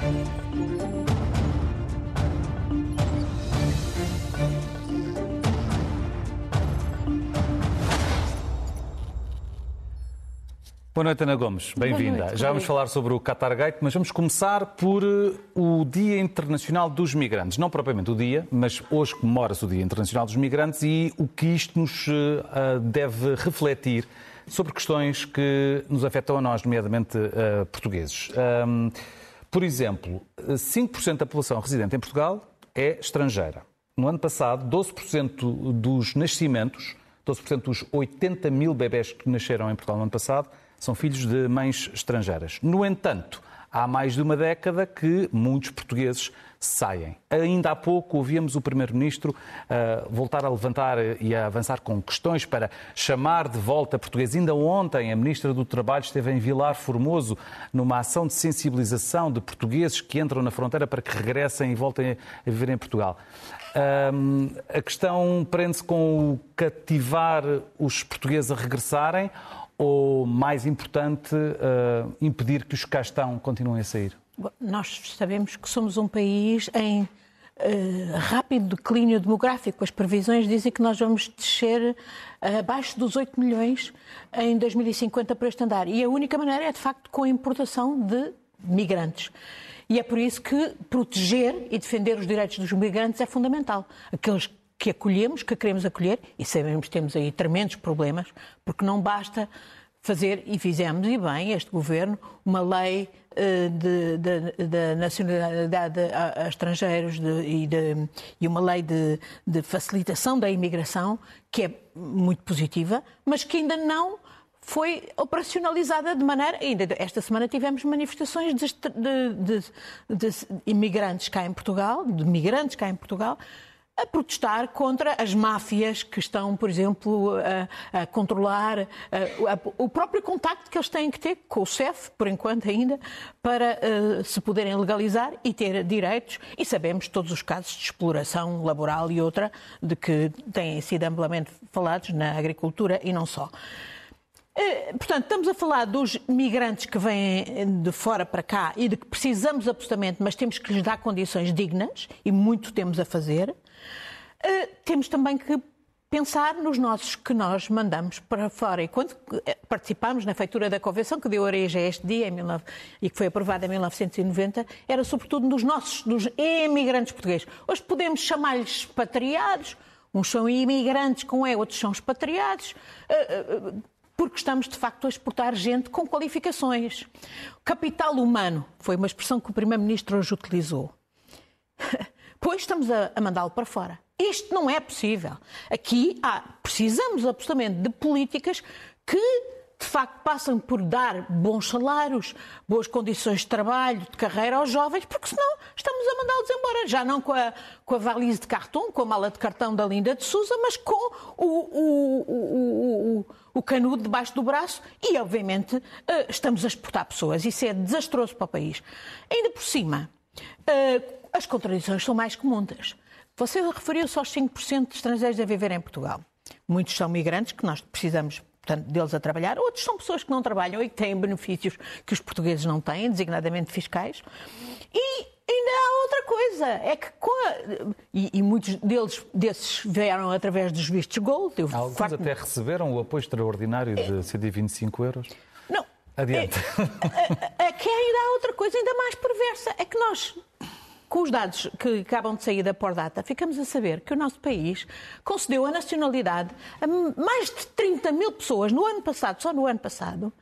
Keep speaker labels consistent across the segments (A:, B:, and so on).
A: Boa noite, Ana Gomes. Bem-vinda. Já vamos falar sobre o Qatar Gate, mas vamos começar por eh, o Dia Internacional dos Migrantes. Não propriamente o dia, mas hoje comemora-se o Dia Internacional dos Migrantes e o que isto nos uh, deve refletir sobre questões que nos afetam a nós, nomeadamente uh, portugueses. Um, por exemplo, 5% da população residente em Portugal é estrangeira. No ano passado, 12% dos nascimentos, 12% dos 80 mil bebés que nasceram em Portugal no ano passado, são filhos de mães estrangeiras. No entanto, há mais de uma década que muitos portugueses saem. Ainda há pouco ouvíamos o Primeiro-Ministro uh, voltar a levantar e a avançar com questões para chamar de volta portugueses. Ainda ontem a Ministra do Trabalho esteve em Vilar Formoso numa ação de sensibilização de portugueses que entram na fronteira para que regressem e voltem a viver em Portugal. A questão prende-se com o cativar os portugueses a regressarem ou, mais importante, uh, impedir que os que cá estão continuem a sair?
B: Nós sabemos que somos um país em uh, rápido declínio demográfico. As previsões dizem que nós vamos descer uh, abaixo dos 8 milhões em 2050 para este andar. E a única maneira é, de facto, com a importação de migrantes. E é por isso que proteger e defender os direitos dos migrantes é fundamental. Aqueles que acolhemos, que queremos acolher, e sabemos que temos aí tremendos problemas, porque não basta fazer, e fizemos, e bem, este governo, uma lei eh, de, de, de nacionalidade a, a estrangeiros de, e, de, e, uma lei de, facilitação da imigração, que é muito positiva, mas que ainda não foi operacionalizada de maneira. Ainda esta semana tivemos manifestações de, de imigrantes cá em Portugal, de migrantes cá em Portugal, a protestar contra as máfias que estão, por exemplo, a, a controlar a, a, o próprio contacto que eles têm que ter com o CEF, por enquanto ainda, para uh, se poderem legalizar e ter direitos. E sabemos todos os casos de exploração laboral e outra, de que têm sido amplamente falados na agricultura e não só. Eh, portanto, estamos a falar dos migrantes que vêm de fora para cá e de que precisamos absolutamente, mas temos que lhes dar condições dignas e muito temos a fazer. Uh, temos também que pensar nos nossos que nós mandamos para fora. E quando eh, participámos na feitura da Convenção, que deu origem a este dia e que foi aprovada em 1990, era sobretudo nos nossos, dos imigrantes portugueses. Hoje podemos chamar-lhes expatriados, uns são imigrantes com E, outros são expatriados, uh, porque estamos de facto a exportar gente com qualificações. Capital humano foi uma expressão que o Primeiro-Ministro hoje utilizou. Pois estamos a mandá-lo para fora. Isto não é possível. Aqui há, precisamos absolutamente de políticas que de facto passam por dar bons salários, boas condições de trabalho, de carreira aos jovens, porque senão estamos a mandá-los embora. Já não com a, com a valise de cartão, com a mala de cartão da Linda de Souza, mas com o, o, o, o, canudo debaixo do braço e, obviamente, eh, estamos a exportar pessoas. Isso é desastroso para o país. Ainda por cima, eh, as contradições são mais que muitas. Você referiu-se aos 5% de estrangeiros a viver em Portugal. Muitos são migrantes que nós precisamos portanto, deles a trabalhar, outros são pessoas que não trabalham e que têm benefícios que os portugueses não têm, designadamente fiscais. E ainda há outra coisa, é que a... e, e, muitos deles desses vieram através dos vistos gold.
A: Alguns facto... até receberam o apoio extraordinário de 125 euros.
B: Não.
A: Adiante.
B: É, é, é que ainda há outra coisa ainda mais perversa, é que nós com os dados que acabam de sair da Pordata, ficamos a saber que o nosso país concedeu a nacionalidade a mais de 30 mil pessoas no ano passado, só no ano passado,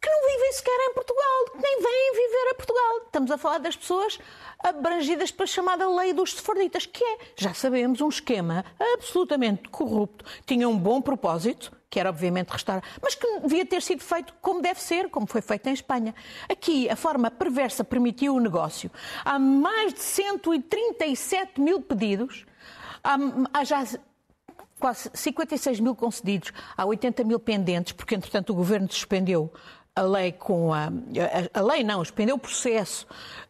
B: que não vivem sequer em Portugal, que nem vêm viver a Portugal. Estamos a falar das pessoas abrangidas pela chamada lei dos sefarditas, que é, já sabemos, um esquema absolutamente corrupto. Tinha um bom propósito, que era obviamente restaurar, mas que devia ter sido feito como deve ser, como foi feito em Espanha. Aqui, a forma perversa permitiu o negócio. Há mais de 137 mil pedidos, há, já quase 56 mil concedidos, há 80 mil pendentes, porque entretanto o governo suspendeu a lei com a. A, a lei não, suspendeu o processo,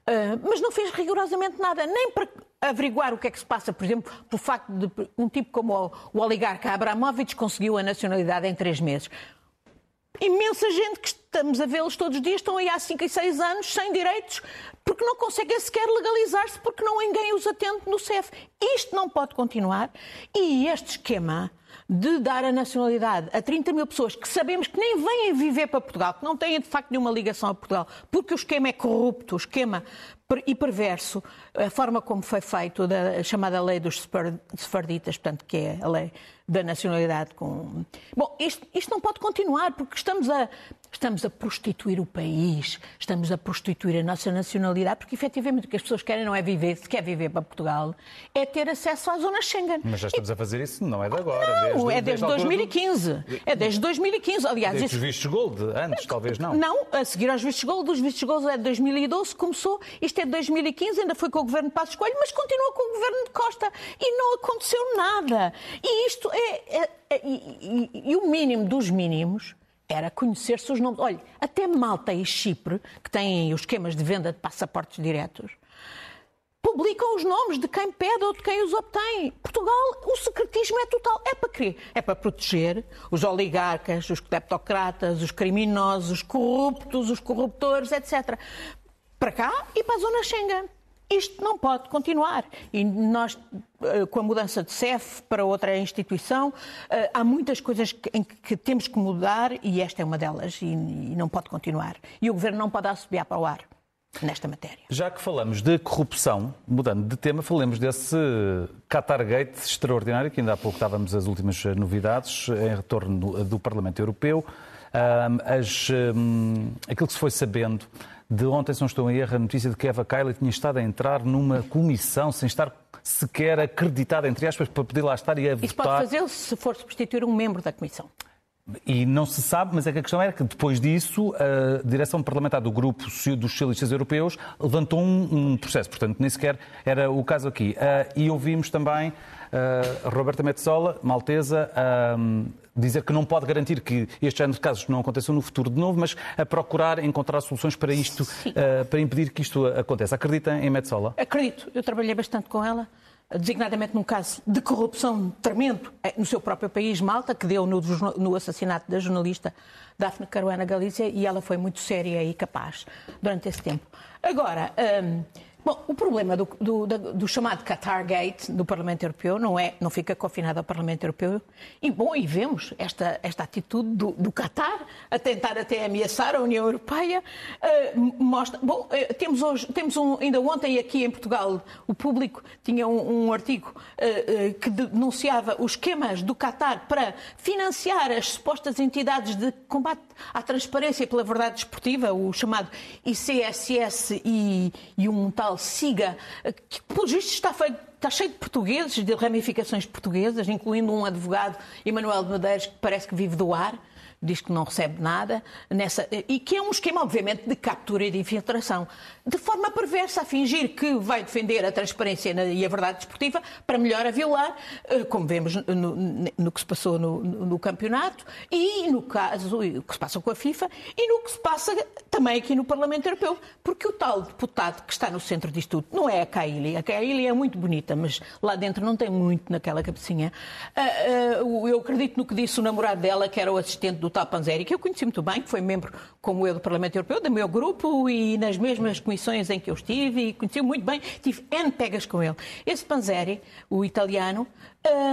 B: uh, mas não fez rigorosamente nada, nem para averiguar o que é que se passa, por exemplo, pelo facto de um tipo como o, o oligarca Abramovich conseguiu a nacionalidade em três meses. Imensa gente que estamos a vê-los todos os dias estão aí há 5 e 6 anos sem direitos porque não conseguem sequer legalizar-se, porque não ninguém os atende no CEF. Isto não pode continuar e este esquema de dar a nacionalidade a 30 mil pessoas que sabemos que nem vêm viver para Portugal, que não têm de facto nenhuma ligação a Portugal, porque o esquema é corrupto, o esquema e perverso, a forma como foi feito da chamada lei dos sefarditas, portanto, que é a lei da nacionalidade com. Bom, isto, isto não pode continuar, porque estamos a, estamos a prostituir o país, estamos a prostituir a nossa nacionalidade, porque efetivamente o que as pessoas querem não é viver, se quer viver para Portugal, é ter acesso à zona Schengen.
A: Mas já estamos e... a fazer isso, não é de agora.
B: Não,
A: desde,
B: é desde, desde 2015. Do... É desde 2015. Aliás,
A: desde
B: isso...
A: os vistos gold, antes talvez não.
B: Não, a seguir aos vistos gold, os vistos gold é de 2012, começou, isto é de 2015, ainda foi com o governo de Passos Coelho, mas continua com o governo de Costa. E não aconteceu nada. E isto é, é, é e, e, e o mínimo dos mínimos era conhecer-se os nomes. Olha, até Malta e Chipre, que têm os esquemas de venda de passaportes diretos, publicam os nomes de quem pede ou de quem os obtém. Portugal, o secretismo é total. É para quê? É para proteger os oligarcas, os kleptocratas, os criminosos, os corruptos, os corruptores, etc. Para cá e para a zona Schengen. Isto não pode continuar. E nós, eh, com a mudança de CEF para outra instituição, eh, há muitas coisas em que temos que mudar e esta é uma delas e não pode continuar. E o Governo não pode assobiar para o ar nesta matéria.
A: Já que falamos de corrupção, mudando de tema, falemos desse Qatargate extraordinário, que ainda há pouco estávamos as últimas novidades em retorno do Parlamento Europeu. As, aquilo que se foi sabendo de ontem, se não estou em erro, a notícia de que Eva Kaili tinha estado a entrar numa comissão sem estar sequer acreditada, entre aspas, para poder lá estar e a votar.
B: Isso pode fazer se for substituir um membro da comissão.
A: E não se sabe, mas é que a questão era que depois disso a direção parlamentar do grupo dos socialistas europeus levantou um, um processo, portanto nem sequer era o caso aqui. Uh, e ouvimos também uh, Roberta Metzola, maltesa, uh, dizer que não pode garantir que este género de casos não aconteçam no futuro de novo, mas a procurar encontrar soluções para isto, uh, para impedir que isto aconteça. Acredita em Metzola?
B: Acredito. Eu trabalhei bastante com ela, designadamente num caso de corrupção tremendo eh, no seu próprio país, Malta, que deu no, no assassinato da jornalista Daphne Caruana Galícia, e ela foi muito séria e capaz durante esse tempo. Agora, um, Bom, o problema do, do, do, chamado Qatar Gate do Parlamento Europeu não é, não fica confinado ao Parlamento Europeu. E bom, e vemos esta, esta atitude do, do Qatar a tentar até ameaçar a União Europeia. Uh, mostra, bom, uh, temos hoje, temos um, ainda ontem aqui em Portugal, o público tinha um, um artigo uh, que denunciava os esquemas do Qatar para financiar as supostas entidades de combate à transparência pela verdade desportiva, o chamado ICSS e, e um tal siga, que pelo visto está feito está cheio de portugueses, de ramificações portuguesas, incluindo um advogado, Emanuel de Medeiros, que parece que vive do ar diz que não recebe nada, nessa, e que é um esquema, obviamente, de captura e de infiltração, de forma perversa, a fingir que vai defender a transparência e a verdade desportiva para melhor a violar, eh, como vemos no, no que se passou no, no, campeonato e no caso, o que se passa com a FIFA e no que se passa também aqui no Parlamento Europeu, porque o tal deputado que está no centro disto tudo não é a Kaili. A Kaili é muito bonita, mas lá dentro não tem muito naquela cabecinha. Ah, ah, eu acredito no que disse o namorado dela, que era o assistente do tal Panzeri, que eu conheci muito bem, que foi membro, como eu, do Parlamento Europeu, do meu grupo e nas mesmas comissões em que eu estive, e conheci muito bem, tive N pegas com ele. Esse Panzeri, o italiano,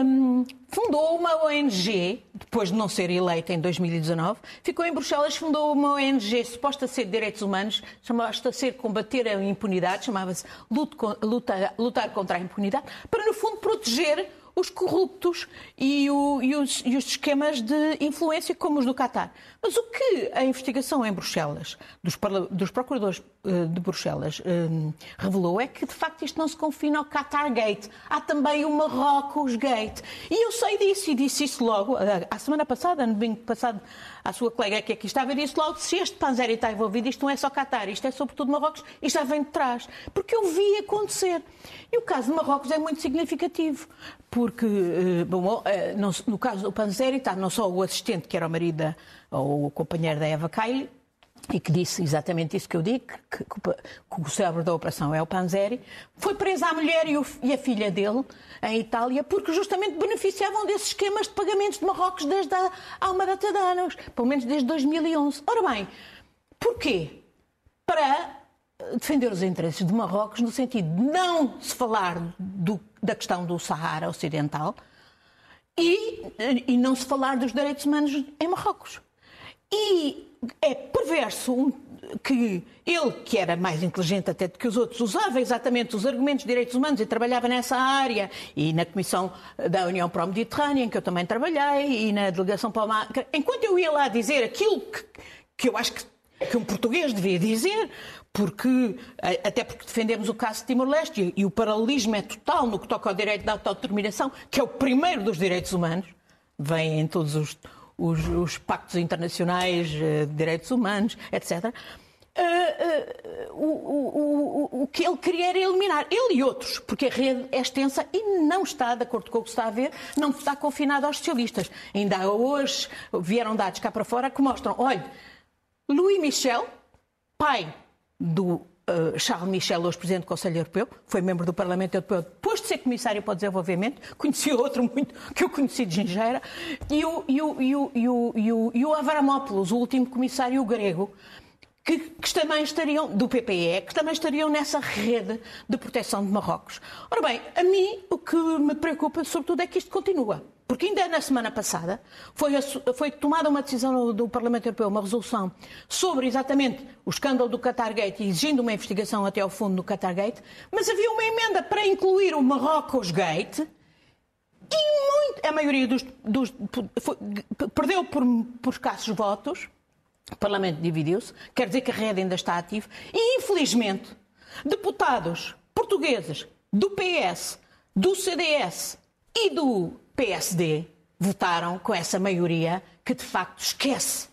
B: um, fundou uma ONG, depois de não ser eleita em 2019, ficou em Bruxelas, fundou uma ONG suposta a ser de direitos humanos, chamava-se a ser combater a impunidade, chamava-se lutar, lutar contra a impunidade, para no fundo proteger os corruptos e, o, e, os, e, os, esquemas de influência como os do Qatar. Mas o que a investigação em Bruxelas, dos, dos procuradores uh, de Bruxelas, uh, revelou é que, de facto, isto não se confina ao Qatar Gate. Há também o Marrocos Gate. E eu sei disso e disse isso logo, a semana passada, no domingo passado, à sua colega que aqui estava, disse logo, se este Panzeri está envolvido, isto não é só Qatar, isto é sobretudo Marrocos, isto já vem de trás. Porque eu vi acontecer. E o caso de Marrocos é muito significativo, porque, eh, bom, eh, no caso do Panzeri está não só o assistente, que era o marido ou o companheiro da Eva Kaili, e que disse exatamente isso que eu digo, que, que, o cérebro da operação é o Panzeri, foi presa a mulher e, o, e, a filha dele em Itália porque justamente beneficiavam desses esquemas de pagamentos de Marrocos desde há, há uma data de anos, pelo menos desde 2011. Ora bem, porquê? Para defender os interesses de Marrocos no sentido de não se falar do, da questão do Sahara Ocidental e, e não se falar dos direitos humanos em Marrocos. E é perverso que ele, que era mais inteligente até do que os outros, usava exatamente os argumentos de direitos humanos e trabalhava nessa área, e na Comissão da União para o Mediterrâneo, em que eu também trabalhei, e na Delegação para o Mar. Enquanto eu ia lá dizer aquilo que, que eu acho que, que um português devia dizer, porque, até porque defendemos o caso de Timor-Leste e o paralelismo é total no que toca ao direito da autodeterminação, que é o primeiro dos direitos humanos, vem em todos os, os, os pactos internacionais eh, de direitos humanos, etc. Uh, uh, o, o, o, que ele queria era eliminar, ele e outros, porque a rede é extensa e não está, de acordo com o que está a ver, não está confinada aos socialistas. Ainda hoje vieram dados cá para fora que mostram, olha, Louis Michel, pai do uh, Charles Michel, hoje Presidente do Conselho Europeu, foi membro do Parlamento Europeu depois de ser Comissário para o Desenvolvimento, conheci outro muito que eu conheci de Gingeira, e o, e o, e o, e o, e o, e o Avramopoulos, o último Comissário grego, que, que, também estariam, do PPE, que também estariam nessa rede de proteção de Marrocos. Ora bem, a mim o que me preocupa sobretudo é que isto continua. Porque ainda na semana passada foi, foi tomada uma decisão do Parlamento Europeu, uma resolução, sobre exatamente o escândalo do Qatargate, exigindo uma investigação até ao fundo do Qatargate, mas havia uma emenda para incluir o Marrocos Gate e muito, a maioria dos, dos foi, perdeu por, por escassos votos, o Parlamento dividiu-se, quer dizer que a rede ainda está ativa, e infelizmente deputados portugueses do PS, do CDS e do PSD votaram com essa maioria que de facto esquece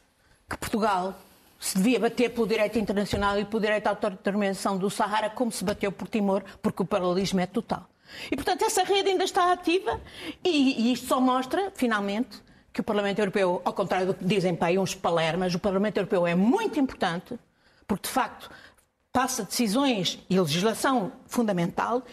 B: que Portugal se devia bater pelo direito internacional e pelo direito à autodeterminação do Sahara como se bateu por Timor, porque o paralelismo é total. E, portanto, essa rede ainda está ativa e, e isto só mostra, finalmente, que o Parlamento Europeu, ao contrário do que dizem para aí uns palermas, o Parlamento Europeu é muito importante, porque, de facto, passa decisões e legislação fundamental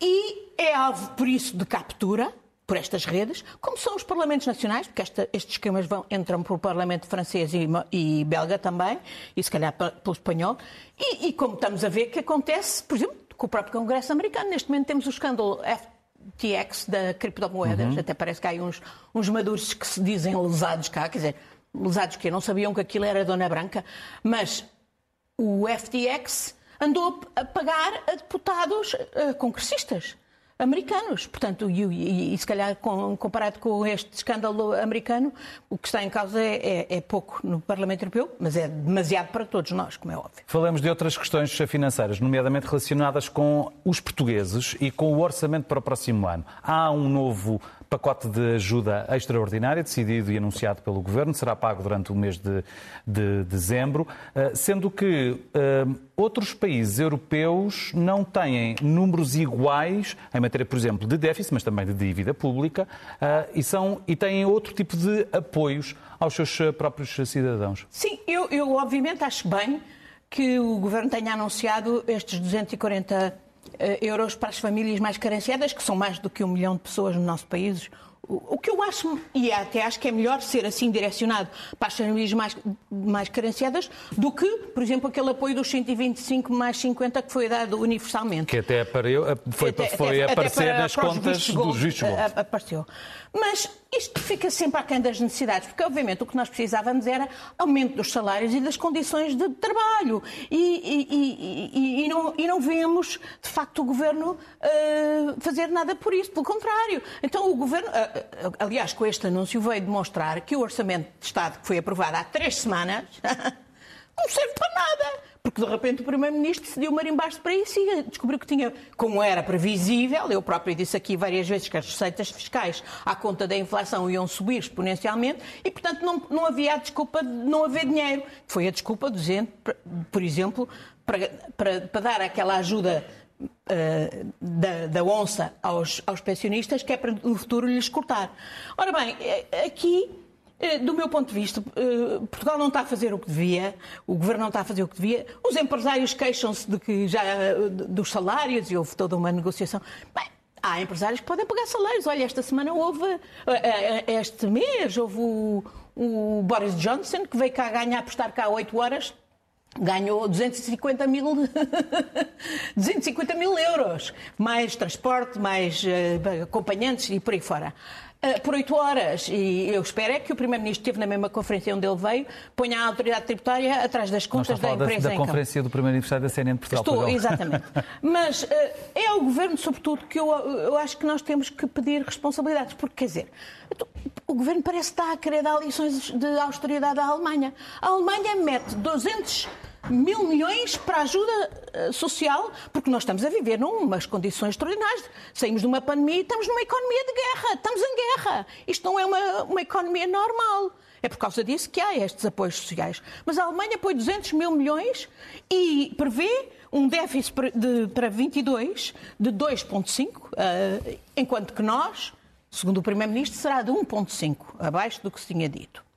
B: e é alvo, por isso, de captura por estas redes, como são os parlamentos nacionais, porque esta, estes esquemas vão, entram para o Parlamento francês e, e, belga também, e se calhar pelo espanhol, e, e, como estamos a ver que acontece, por exemplo, com o próprio Congresso americano. Neste momento temos o escândalo FTX da criptomoedas, uhum. até parece que há uns, uns maduros que se dizem lesados cá, quer dizer, lesados que não sabiam que aquilo era Dona Branca, mas o FTX andou a pagar a deputados uh, congressistas americanos. Portanto, e, e, e se calhar com, comparado com este escândalo americano, o que está em causa é, é, é, pouco no Parlamento Europeu, mas é demasiado para todos nós, como é óbvio.
A: Falamos de outras questões financeiras, nomeadamente relacionadas com os portugueses e com o orçamento para o próximo ano. Há um novo pacote de ajuda extraordinária decidido e anunciado pelo Governo, será pago durante o mês de, de dezembro, eh, sendo que uh, outros países europeus não têm números iguais em matéria, por exemplo, de déficit, mas também de dívida pública, uh, e, são, e têm outro tipo de apoios aos seus próprios cidadãos.
B: Sim, eu, eu obviamente acho bem que o Governo tenha anunciado estes 240 eh, euros para as famílias mais carenciadas, que são mais do que um milhão de pessoas no nosso país. O que eu acho, e até acho que é melhor ser assim direcionado para as famílias mais, mais carenciadas do que, por exemplo, aquele apoio dos 125 mais 50 que foi dado universalmente.
A: Que até apareceu, foi, até, foi até, aparecer até nas contas dos vistos
B: Apareceu. Mas isto fica sempre aquém das necessidades, porque obviamente o que nós precisávamos era aumento dos salários e das condições de trabalho. E, e, e, e não, não, vemos, de facto, o Governo uh, fazer nada por isso. Pelo contrário. Então o Governo, uh, aliás, com este anúncio veio demonstrar que o Orçamento de Estado, que foi aprovado há três semanas, não serve para nada. Porque de repente o Primeiro-Ministro decidiu marimbar-se para isso e descobriu que tinha, como era previsível, eu próprio disse aqui várias vezes que as receitas fiscais à conta da inflação iam subir exponencialmente e, portanto, não, não havia a desculpa de não haver dinheiro. Foi a desculpa, dizendo, por exemplo, para, para, para dar aquela ajuda Uh, da, da, onça aos, aos pensionistas, que é para no futuro lhes cortar. Ora bem, eh, aqui eh, do meu ponto de vista, eh, Portugal não está a fazer o que devia, o governo não está a fazer o que devia, os empresários queixam-se de que já dos salários e houve toda uma negociação. Bem, há empresários que podem pagar salários. Olha, esta semana houve, eh, este mês, houve o, o Boris Johnson que veio cá ganhar por estar cá oito horas ganhou 250 mil, 250 mil euros, mais transporte, mais acompanhantes e por aí fora. Uh, por oito horas, e eu espero é que o Primeiro-Ministro esteve na mesma conferência onde ele veio, ponha a autoridade tributária atrás das contas da empresa
A: da, da conferência do Primeiro-Ministro da CNN de Portugal.
B: Estou, exatamente. Mas uh, é ao Governo, sobretudo, que eu, eu acho que nós temos que pedir responsabilidades, porque, quer dizer, o Governo parece estar a querer dar lições de austeridade à Alemanha. A Alemanha mete 200 mil milhões para ajuda eh, social, porque nós estamos a viver numas condições extraordinárias. Saímos de uma pandemia e estamos numa economia de guerra. Estamos em guerra. Isto não é uma, uma economia normal. É por causa disso que há estes apoios sociais. Mas a Alemanha põe 200 mil milhões e prevê um déficit de, para 22 de 2,5, uh, eh, enquanto que nós, segundo o Primeiro-Ministro, será de 1,5, abaixo do que se tinha dito.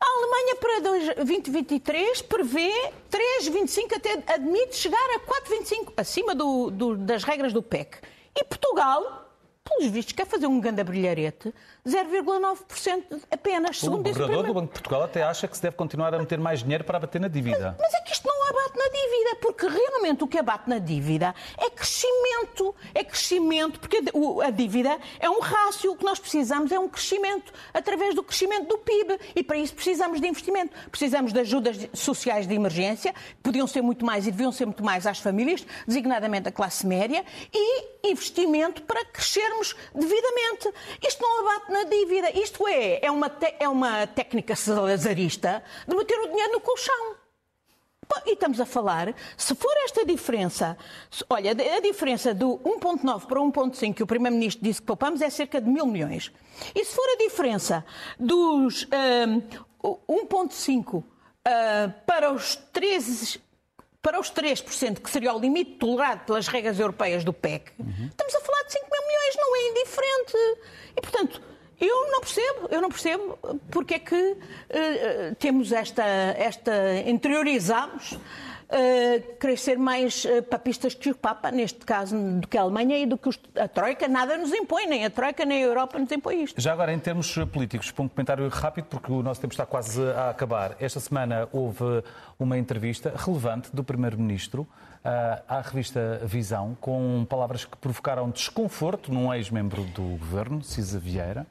B: A Alemanha para 2023 prevê 3,25 até admite chegar a 4,25, acima do, do, das regras do PEC. E Portugal pelos vistos, quer fazer um grande brilharete, 0,9% apenas.
A: O governador do Banco de Portugal até acha que se deve continuar a meter mais dinheiro para abater na dívida.
B: Mas, mas é que isto não abate na dívida, porque realmente o que abate na dívida é crescimento. É crescimento, porque a dívida é um rácio. O que nós precisamos é um crescimento, através do crescimento do PIB. E para isso precisamos de investimento. Precisamos de ajudas sociais de emergência, que podiam ser muito mais e deviam ser muito mais às famílias, designadamente a classe média, e investimento para crescermos devidamente. Isto não abate na dívida. Isto é, é uma, é uma técnica salazarista de meter o dinheiro no colchão. E estamos a falar, se for esta diferença, olha, a diferença do 1,9 para 1,5 que o Primeiro-Ministro disse que poupamos é cerca de mil milhões. E se for a diferença dos um, 1,5 uh, para os 13 para os 3%, que seria o limite tolerado pelas regras europeias do PEC, uhum. estamos a falar de 5 mil milhões, não é indiferente. E, portanto, eu não percebo, eu não percebo porque é que uh, temos esta, esta interiorizamos uh, querer ser mais uh, papistas que o Papa, neste caso, do que a Alemanha e do que os, a Troika nada nos impõe, nem a Troika nem a Europa nos impõe isto.
A: Já agora, em termos políticos, um comentário rápido, porque o nosso tempo está quase a acabar. Esta semana houve uma entrevista relevante do Primeiro-Ministro à revista Visão, com palavras que provocaram desconforto num ex-membro do governo, Cisa Vieira,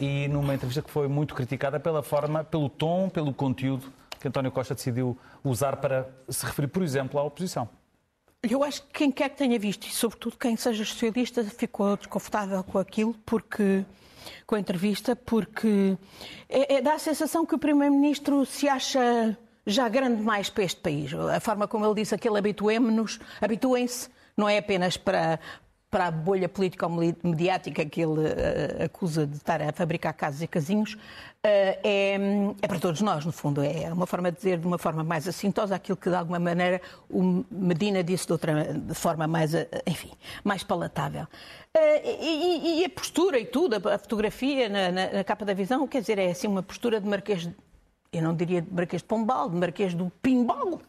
A: e numa entrevista que foi muito criticada pela forma, pelo tom, pelo conteúdo que António Costa decidiu usar para se referir, por exemplo, à oposição.
B: Eu acho que quem quer que tenha visto, e sobretudo quem seja socialista, ficou desconfortável com aquilo, porque com a entrevista, porque é, é, dá a sensação que o Primeiro-Ministro se acha já grande mais para este país. A forma como ele disse aquele habituemos-nos, habituem-se, não é apenas para, para a bolha política ou mediática que ele uh, acusa de estar a fabricar casas e casinhos, uh, é, é, para todos nós, no fundo. É uma forma de dizer de uma forma mais assintosa aquilo que, de alguma maneira, o Medina disse de outra de forma mais, uh, enfim, mais palatável. E, e, a postura e tudo, a fotografia na, na, na, capa da visão, quer dizer, é assim uma postura de Marquês eu não diria de Marquês de Pombal, de Marquês do Pimbal.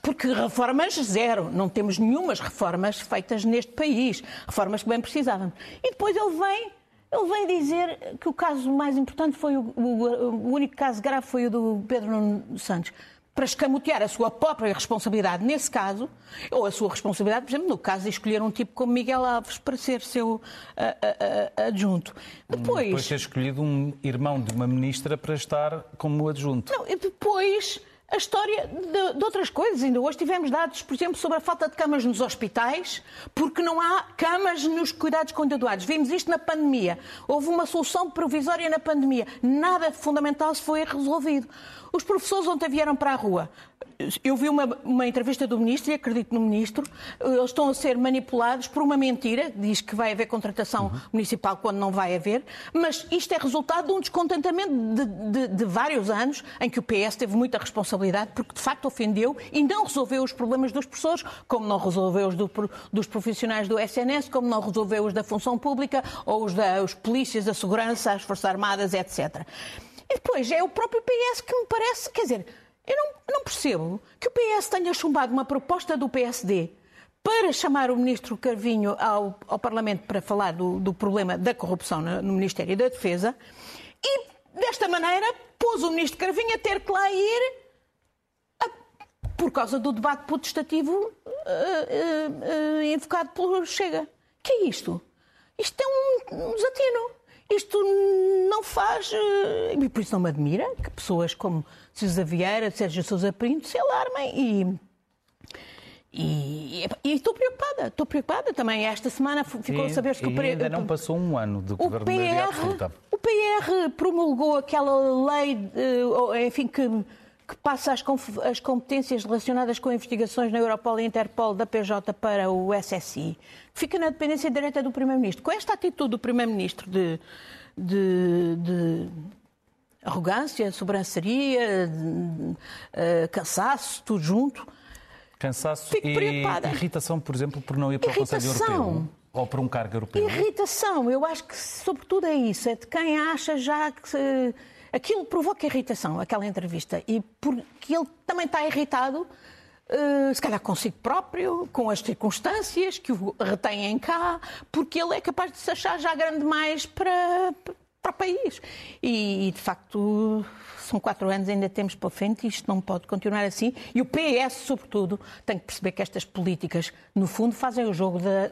B: Porque reformas zero, não temos nenhumas reformas feitas neste país, reformas que bem precisávamos. E depois ele vem, ele vem dizer que o caso mais importante foi o, o, o único caso grave foi o do Pedro Nuno Santos para escamotear a sua própria responsabilidade nesse caso, ou a sua responsabilidade, por exemplo, no caso de escolher um tipo como Miguel Alves para ser seu uh, uh, uh, adjunto.
A: Depois, depois ter escolhido um irmão de uma ministra para estar como adjunto.
B: Não, e depois a história de, de, outras coisas. Ainda hoje tivemos dados, por exemplo, sobre a falta de camas nos hospitais, porque não há camas nos cuidados continuados. Vimos isto na pandemia. Houve uma solução provisória na pandemia. Nada fundamental se foi resolvido. Os professores ontem vieram para a rua. Eu vi uma, uma, entrevista do ministro e acredito no ministro. Eles estão a ser manipulados por uma mentira. Diz que vai haver contratação uhum. municipal quando não vai haver. Mas isto é resultado de um descontentamento de, de, de, vários anos em que o PS teve muita responsabilidade porque de facto ofendeu e não resolveu os problemas dos professores, como não resolveu os do, dos profissionais do SNS, como não resolveu os da função pública ou os da os polícias, da segurança, as Forças Armadas, etc. E depois é o próprio PS que me parece, quer dizer, eu não, não percebo que o PS tenha chumbado uma proposta do PSD para chamar o ministro Carvinho ao, ao Parlamento para falar do, do problema da corrupção no, no, Ministério da Defesa e, desta maneira, pôs o ministro Carvinho a ter que lá ir por causa do debate protestativo uh, uh, uh, invocado pelo Chega. que é isto? Isto é um, um desatino. Isto não faz. E por isso não me admira que pessoas como César Vieira, Sérgio Sousa Pinto se alarmem e. E, e, estou preocupada, estou preocupada também. Esta semana ficou a saber que
A: o ainda não passou um ano de governo
B: PR,
A: absoluta.
B: O PR promulgou aquela lei, enfim, que que passa as, as, competências relacionadas com investigações na Europol e Interpol da PJ para o SSI, fica na dependência direta do Primeiro-Ministro. Com esta atitude do Primeiro-Ministro de, de, de, arrogância, sobranceria, de, uh, cansaço, tudo junto.
A: Cansaço
B: Fico
A: e
B: preocupada.
A: irritação, por exemplo, por não ir para
B: irritação.
A: o Conselho Europeu. Ou para um cargo europeu.
B: Irritação, eu acho que sobretudo é isso, é de quem acha já que. Se Aquilo provoca irritação, aquela entrevista, e porque ele também está irritado, uh, se calhar consigo próprio, com as circunstâncias que o retêm cá, porque ele é capaz de se achar já grande demais para, para o país. E, de facto, são quatro anos, ainda temos para frente e isto não pode continuar assim. E o PS, sobretudo, tem que perceber que estas políticas, no fundo, fazem o jogo da,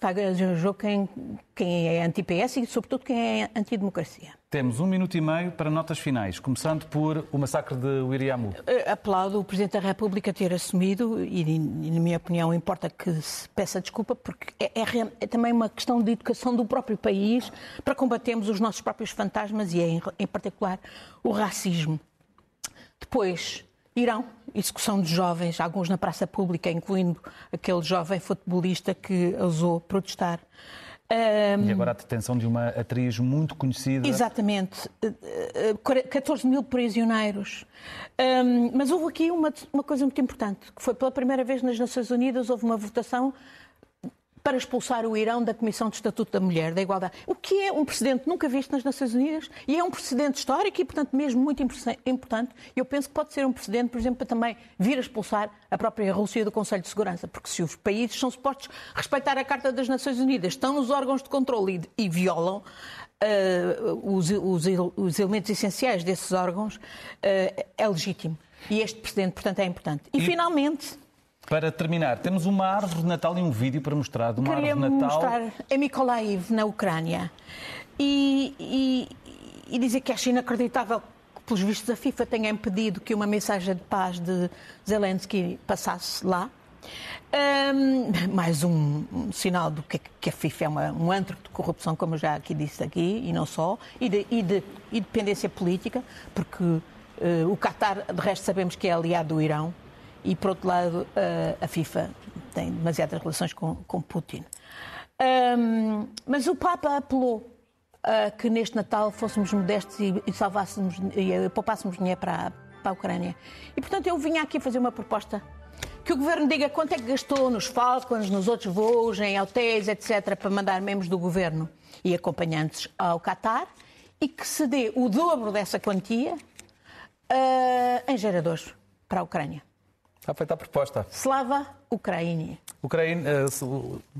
B: faz o jogo quem, quem é anti-PS e, sobretudo, quem é anti-democracia.
A: Temos um minuto e meio para notas finais, começando por o massacre de Uiriamu.
B: Eh, aplaudo o Presidente da República ter assumido e, na minha opinião, importa que se peça desculpa, porque é, é, é também uma questão de educação do próprio país para combatermos os nossos próprios fantasmas e, em, em particular, o racismo. Depois, Irão, execução de jovens, alguns na praça pública, incluindo aquele jovem futebolista que ousou protestar.
A: Um, e agora a detenção de uma atriz muito conhecida.
B: Exatamente. 14 mil prisioneiros. Um, mas houve aqui uma, uma coisa muito importante, que foi pela primeira vez nas Nações Unidas houve uma votação para expulsar o Irão da Comissão de Estatuto da Mulher, da Igualdade. O que é um precedente nunca visto nas Nações Unidas e é um precedente histórico e, portanto, mesmo muito importante. Eu penso que pode ser um precedente, por exemplo, para também vir a expulsar a própria Rússia do Conselho de Segurança, porque se os países são supostos respeitar a Carta das Nações Unidas, estão nos órgãos de controle e, e violam, Uh, os, os, os, elementos essenciais desses órgãos, uh, é legítimo. E este precedente, portanto, é importante. E, e, finalmente,
A: para terminar, temos uma árvore de Natal e um vídeo para mostrar de uma
B: Queria
A: árvore de Natal.
B: mostrar em Mykolaiv, na Ucrânia. E, e, e dizer que acho inacreditável que, pelos vistos, a FIFA tenha impedido que uma mensagem de paz de Zelensky passasse lá. Um, mais um, um, sinal do que, que a FIFA é uma, um antro de corrupção, como eu já aqui disse aqui, e não só, e de, e de, e dependência política, porque uh, o Qatar, de resto, sabemos que é aliado do Irão, e, por outro lado, a FIFA tem demasiadas relações com, com Putin. Um, mas o Papa apelou a que neste Natal fôssemos modestos e, e salvássemos e poupássemos dinheiro para, para a Ucrânia. E, portanto, eu vinha aqui fazer uma proposta que o governo diga quanto é que gastou nos Falcons, nos outros voos, em hotéis, etc., para mandar membros do governo e acompanhantes ao Qatar e que se dê o dobro dessa quantia uh, em geradores para a Ucrânia.
A: Está feita a proposta.
B: Slava Ucraini.
A: Ucraína, eh,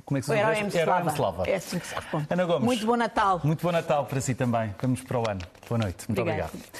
A: como é que se
B: chama? Herói Slava. É assim que se responde.
A: Ana Gomes.
B: Muito bom Natal.
A: Muito bom Natal para si também. Vamos para o ano. Boa noite. Muito
B: Obrigado.
A: obrigado.